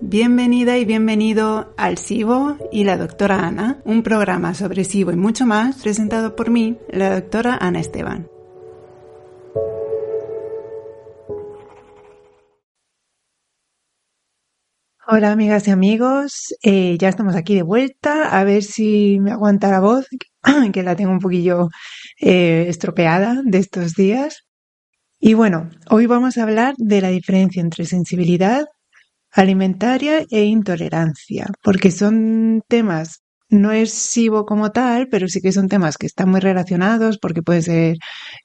Bienvenida y bienvenido al SIBO y la doctora Ana, un programa sobre SIBO y mucho más presentado por mí, la doctora Ana Esteban. Hola amigas y amigos, eh, ya estamos aquí de vuelta, a ver si me aguanta la voz, que la tengo un poquillo eh, estropeada de estos días. Y bueno, hoy vamos a hablar de la diferencia entre sensibilidad alimentaria e intolerancia, porque son temas, no es SIBO como tal, pero sí que son temas que están muy relacionados porque pueden ser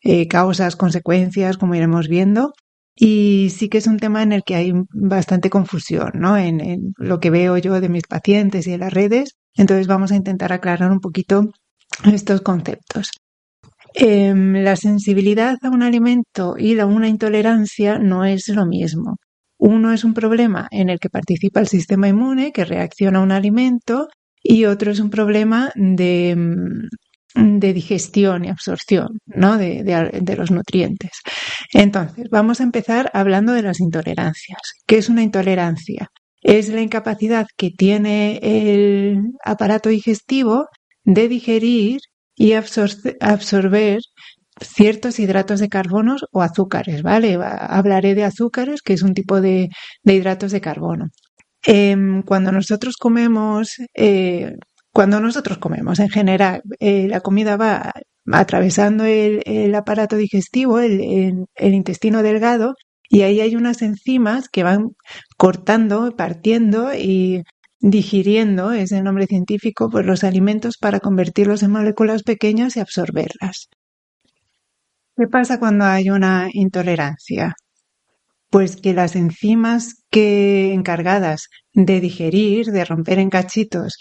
eh, causas, consecuencias, como iremos viendo. Y sí que es un tema en el que hay bastante confusión, ¿no? En, en lo que veo yo de mis pacientes y de las redes. Entonces vamos a intentar aclarar un poquito estos conceptos. Em, la sensibilidad a un alimento y la, una intolerancia no es lo mismo. Uno es un problema en el que participa el sistema inmune que reacciona a un alimento y otro es un problema de, mm, de digestión y absorción ¿no? de, de, los nutrientes. Entonces, vamos a empezar hablando de las intolerancias. ¿Qué es una intolerancia? Es la incapacidad que tiene el aparato digestivo de digerir y absorber ciertos hidratos de carbono o azúcares, ¿vale? Hablaré de azúcares, que es un tipo de, hidratos de carbono. Em, cuando nosotros comemos, eh, cuando nosotros comemos en general, eh, la comida va atravesando el, aparato digestivo, el, el, intestino delgado, y ahí hay unas enzimas que van cortando, partiendo y digiriendo, es el nombre científico, pues los alimentos para convertirlos en moléculas pequeñas y absorberlas. ¿Qué pasa cuando hay una intolerancia? Pues que las enzimas que encargadas de digerir, de romper en cachitos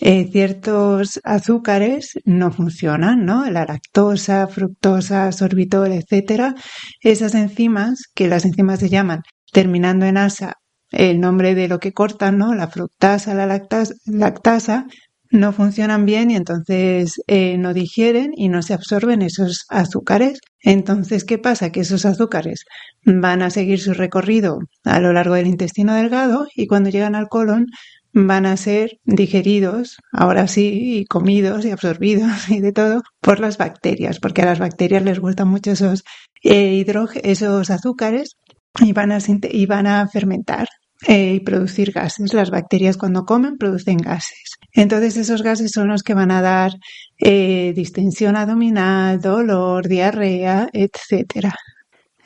eh, ciertos azúcares no funcionan, ¿no? La lactosa, fructosa, sorbitol, etcétera. Esas enzimas, que las enzimas se llaman terminando en asa el nombre de lo que cortan, ¿no? La fructasa, la lactasa, no funcionan bien y entonces eh, no digieren y no se absorben esos azúcares. Entonces, ¿qué pasa? Que esos azúcares van a seguir su recorrido a lo largo del intestino delgado y cuando llegan al colon van a ser digeridos, ahora sí, y comidos y absorbidos y de todo por las bacterias, porque a las bacterias les gustan mucho esos, eh, esos azúcares y van a, y van a fermentar eh, y producir gases. Las bacterias cuando comen producen gases. Entonces esos gases son los que van a dar eh, distensión abdominal, dolor, diarrea, etcétera.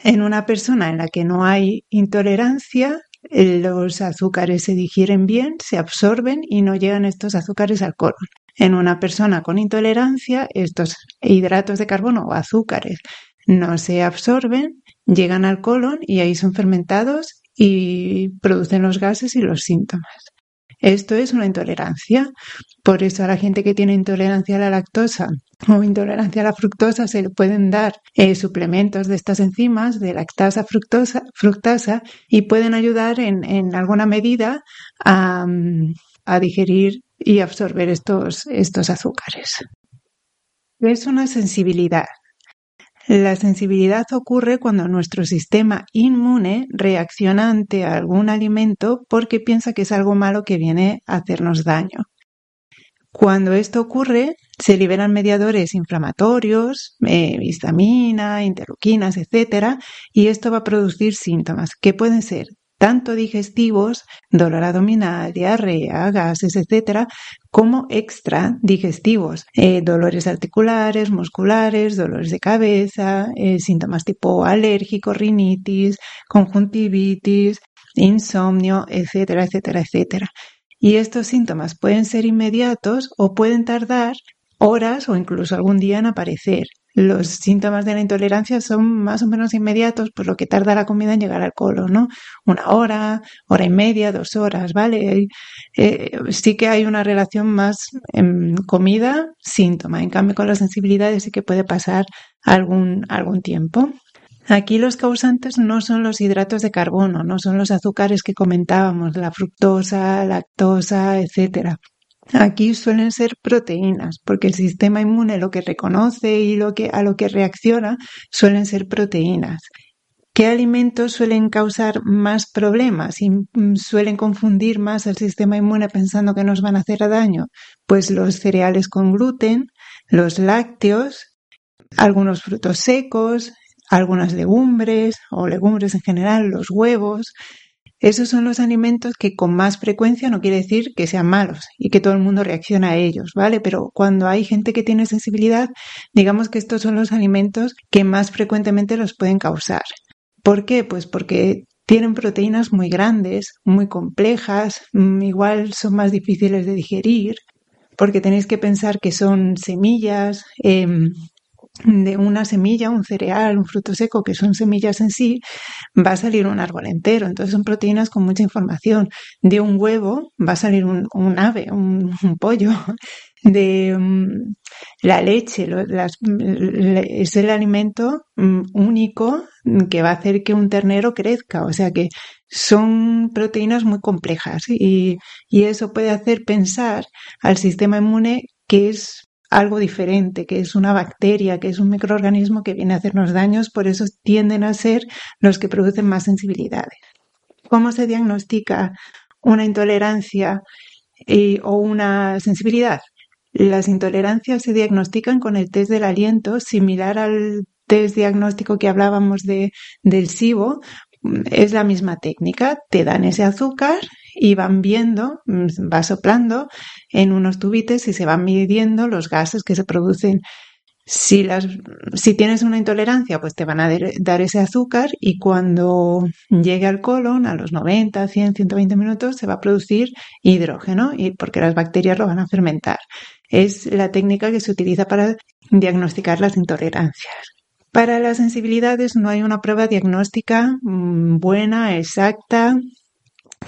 En una persona en la que no hay intolerancia, eh, los azúcares se digieren bien, se absorben y no llegan estos azúcares al colon. En una persona con intolerancia, estos hidratos de carbono o azúcares no se absorben, llegan al colon y ahí son fermentados y producen los gases y los síntomas. Esto es una intolerancia. Por eso a la gente que tiene intolerancia a la lactosa o intolerancia a la fructosa se le pueden dar eh, suplementos de estas enzimas, de lactasa, fructosa, fructasa, y pueden ayudar en, en alguna medida a, a, digerir y absorber estos, estos azúcares. Es una sensibilidad. La sensibilidad ocurre cuando nuestro sistema inmune reacciona ante algún alimento porque piensa que es algo malo que viene a hacernos daño. Cuando esto ocurre, se liberan mediadores inflamatorios, eh, histamina, interleuquinas, etc. Y esto va a producir síntomas que pueden ser tanto digestivos, dolor abdominal, diarrea, gases, etcétera, como extra digestivos, eh, dolores articulares, musculares, dolores de cabeza, eh, síntomas tipo alérgico, rinitis, conjuntivitis, insomnio, etcétera, etcétera, etcétera. Y estos síntomas pueden ser inmediatos o pueden tardar horas o incluso algún día en aparecer. Los síntomas de la intolerancia son más o menos inmediatos, por lo que tarda la comida en llegar al colon, ¿no? Una hora, hora y media, dos horas, ¿vale? Eh, sí que hay una relación más comida-síntoma. En cambio, con las sensibilidades sí que puede pasar algún, algún tiempo. Aquí los causantes no son los hidratos de carbono, no son los azúcares que comentábamos, la fructosa, lactosa, etcétera. Aquí suelen ser proteínas, porque el sistema inmune lo que reconoce y lo que, a lo que reacciona suelen ser proteínas. ¿Qué alimentos suelen causar más problemas y mm, suelen confundir más al sistema inmune pensando que nos van a hacer daño? Pues los cereales con gluten, los lácteos, algunos frutos secos, algunas legumbres o legumbres en general, los huevos, esos son los alimentos que con más frecuencia no quiere decir que sean malos y que todo el mundo reacciona a ellos, ¿vale? Pero cuando hay gente que tiene sensibilidad, digamos que estos son los alimentos que más frecuentemente los pueden causar. ¿Por qué? Pues porque tienen proteínas muy grandes, muy complejas, mm, igual son más difíciles de digerir, porque tenéis que pensar que son semillas, em, de una semilla, un cereal, un fruto seco, que son semillas en sí, va a salir un árbol entero. Entonces son proteínas con mucha información. De un huevo va a salir un, ave, un, pollo. De mm, la leche, es el alimento mm, único que va a hacer que un ternero crezca. O sea que son proteínas muy complejas y, y eso puede hacer pensar al sistema inmune que es algo diferente, que es una bacteria, que es un microorganismo que viene a hacernos daños, por eso tienden a ser los que producen más sensibilidades. ¿Cómo se diagnostica una intolerancia o una sensibilidad? Las intolerancias se diagnostican con el test del aliento, similar al test diagnóstico que hablábamos de, del SIBO, es la misma técnica, te dan ese azúcar y van viendo, mm, va soplando en unos tubites y se van midiendo los gases que se producen. Si, las, si tienes una intolerancia, pues te van a dar ese azúcar y cuando llegue al colon, a los 90, 100, 120 minutos, se va a producir hidrógeno y porque las bacterias lo van a fermentar. Es la técnica que se utiliza para diagnosticar las intolerancias. Para las sensibilidades no hay una prueba diagnóstica mm, buena, exacta,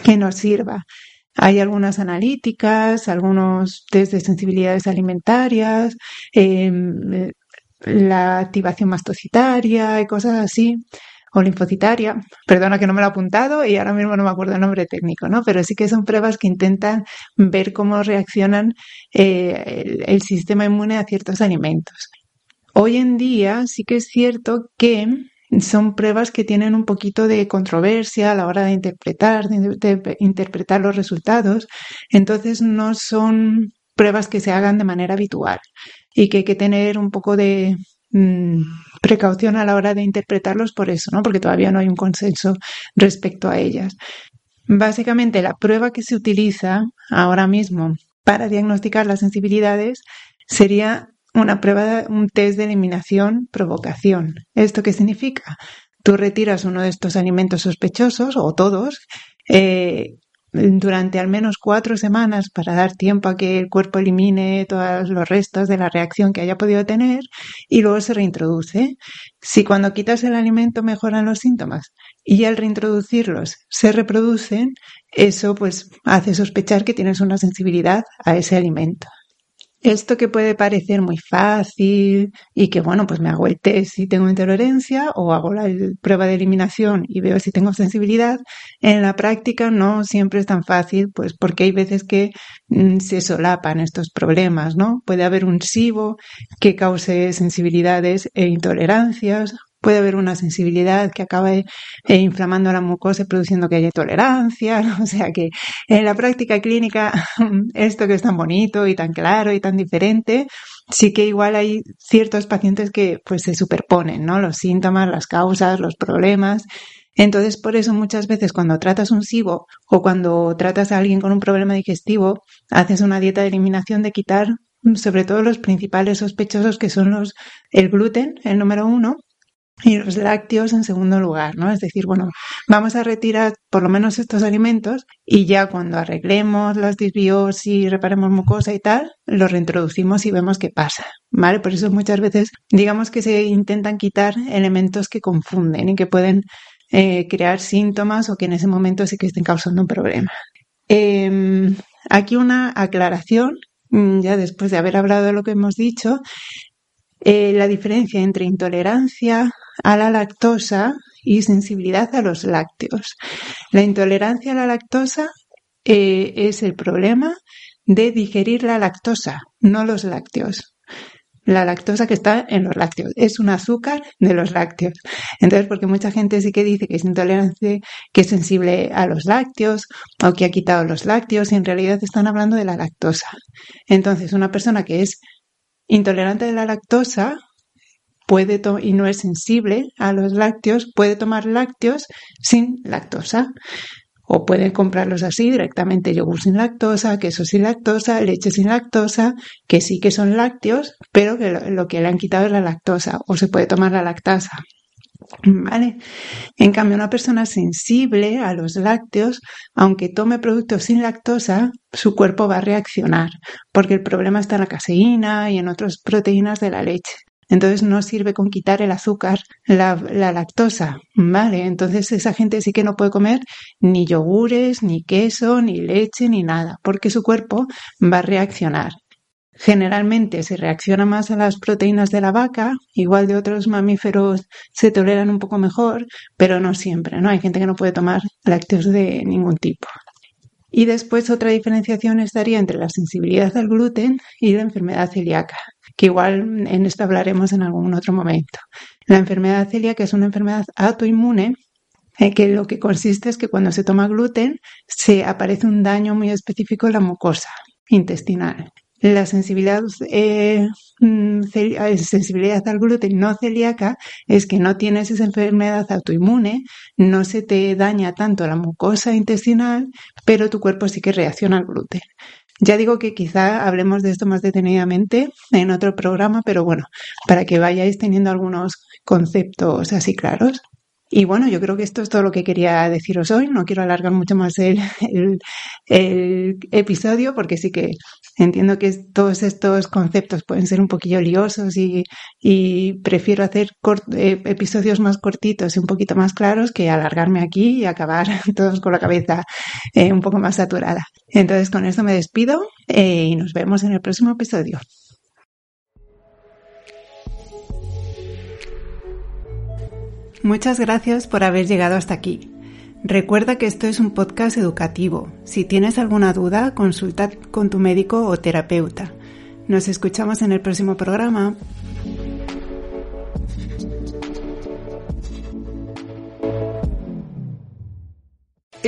que nos sirva. Hay algunas analíticas, algunos test de sensibilidades alimentarias, em, la activación mastocitaria y cosas así, o linfocitaria. Perdona que no me lo he apuntado y ahora mismo no me acuerdo el nombre técnico, ¿no? Pero sí que son pruebas que intentan ver cómo reaccionan eh, el sistema inmune a ciertos alimentos. Hoy en día sí que es cierto que son pruebas que tienen un poquito de controversia a la hora de interpretar, de, interpretar los resultados. Entonces no son pruebas que se hagan de manera habitual y que hay que tener un poco de mm, precaución a la hora de interpretarlos por eso, ¿no? Porque todavía no hay un consenso respecto a ellas. Básicamente la prueba que se utiliza ahora mismo para diagnosticar las sensibilidades sería una prueba, un test de eliminación provocación. ¿Esto qué significa? Tú retiras uno de estos alimentos sospechosos o todos eh, durante al menos cuatro semanas para dar tiempo a que el cuerpo elimine todos los restos de la reacción que haya podido tener y luego se reintroduce. Si cuando quitas el alimento mejoran los síntomas y al reintroducirlos se reproducen, eso pues hace sospechar que tienes una sensibilidad a ese alimento. Esto que puede parecer muy fácil y que, bueno, pues me hago el test si tengo intolerancia o hago la prueba de eliminación y veo si tengo sensibilidad, en la práctica no siempre es tan fácil, pues porque hay veces que mm, se solapan estos problemas, ¿no? Puede haber un SIBO que cause sensibilidades e intolerancias puede haber una sensibilidad que acabe eh, inflamando la mucosa y produciendo que haya tolerancia. O sea que en la práctica clínica, esto que es tan bonito y tan claro y tan diferente, sí que igual hay ciertos pacientes que pues se superponen, ¿no? Los síntomas, las causas, los problemas. Entonces, por eso muchas veces cuando tratas un SIBO o cuando tratas a alguien con un problema digestivo, haces una dieta de eliminación de quitar sobre todo los principales sospechosos que son los el gluten, el número uno, y los lácteos en segundo lugar, ¿no? Es decir, bueno, vamos a retirar por lo menos estos alimentos y ya cuando arreglemos las disbiosis, reparemos mucosa y tal, los reintroducimos y vemos qué pasa, ¿vale? Por eso muchas veces digamos que se intentan quitar elementos que confunden y que pueden eh, crear síntomas o que en ese momento sí que estén causando un problema. Em, aquí una aclaración, mm, ya después de haber hablado de lo que hemos dicho, eh, la diferencia entre intolerancia a la lactosa y sensibilidad a los lácteos. La intolerancia a la lactosa eh, es el problema de digerir la lactosa, no los lácteos. La lactosa que está en los lácteos es un azúcar de los lácteos. Entonces, porque mucha gente sí que dice que es intolerante, que es sensible a los lácteos o que ha quitado los lácteos y en realidad están hablando de la lactosa. Entonces, una persona que es intolerante a la lactosa puede y no es sensible a los lácteos, puede tomar lácteos sin lactosa. O puede comprarlos así directamente, yogur sin lactosa, queso sin lactosa, leche sin lactosa, que sí que son lácteos, pero que lo, que le han quitado es la lactosa. O se puede tomar la lactasa. ¿Vale? En cambio, una persona sensible a los lácteos, aunque tome productos sin lactosa, su cuerpo va a reaccionar, porque el problema está en la caseína y en otras proteínas de la leche. Entonces no sirve con quitar el azúcar, la, lactosa, ¿vale? Entonces esa gente sí que no puede comer ni yogures, ni queso, ni leche, ni nada, porque su cuerpo va a reaccionar. Generalmente se reacciona más a las proteínas de la vaca, igual de otros mamíferos se toleran un poco mejor, pero no siempre, ¿no? Hay gente que no puede tomar lácteos de ningún tipo. Y después otra diferenciación estaría entre la sensibilidad al gluten y la enfermedad celíaca que igual en esto hablaremos en algún otro momento. La enfermedad celíaca es una enfermedad autoinmune eh, que lo que consiste es que cuando se toma gluten se aparece un daño muy específico en la mucosa intestinal. La sensibilidad, eh, mm, eh, sensibilidad al gluten no celíaca es que no tienes esa enfermedad autoinmune, no se te daña tanto la mucosa intestinal, pero tu cuerpo sí que reacciona al gluten. Ya digo que quizá hablemos de esto más detenidamente en otro programa, pero bueno, para que vayáis teniendo algunos conceptos así claros. Y bueno, yo creo que esto es todo lo que quería deciros hoy. No quiero alargar mucho más el, episodio porque sí que entiendo que todos estos conceptos pueden ser un poquillo liosos y, y prefiero hacer eh, episodios más cortitos y un poquito más claros que alargarme aquí y acabar todos con la cabeza eh, un poco más saturada. Entonces con esto me despido eh, y nos vemos en el próximo episodio. Muchas gracias por haber llegado hasta aquí. Recuerda que esto es un podcast educativo. Si tienes alguna duda, consulta con tu médico o terapeuta. Nos escuchamos en el próximo programa.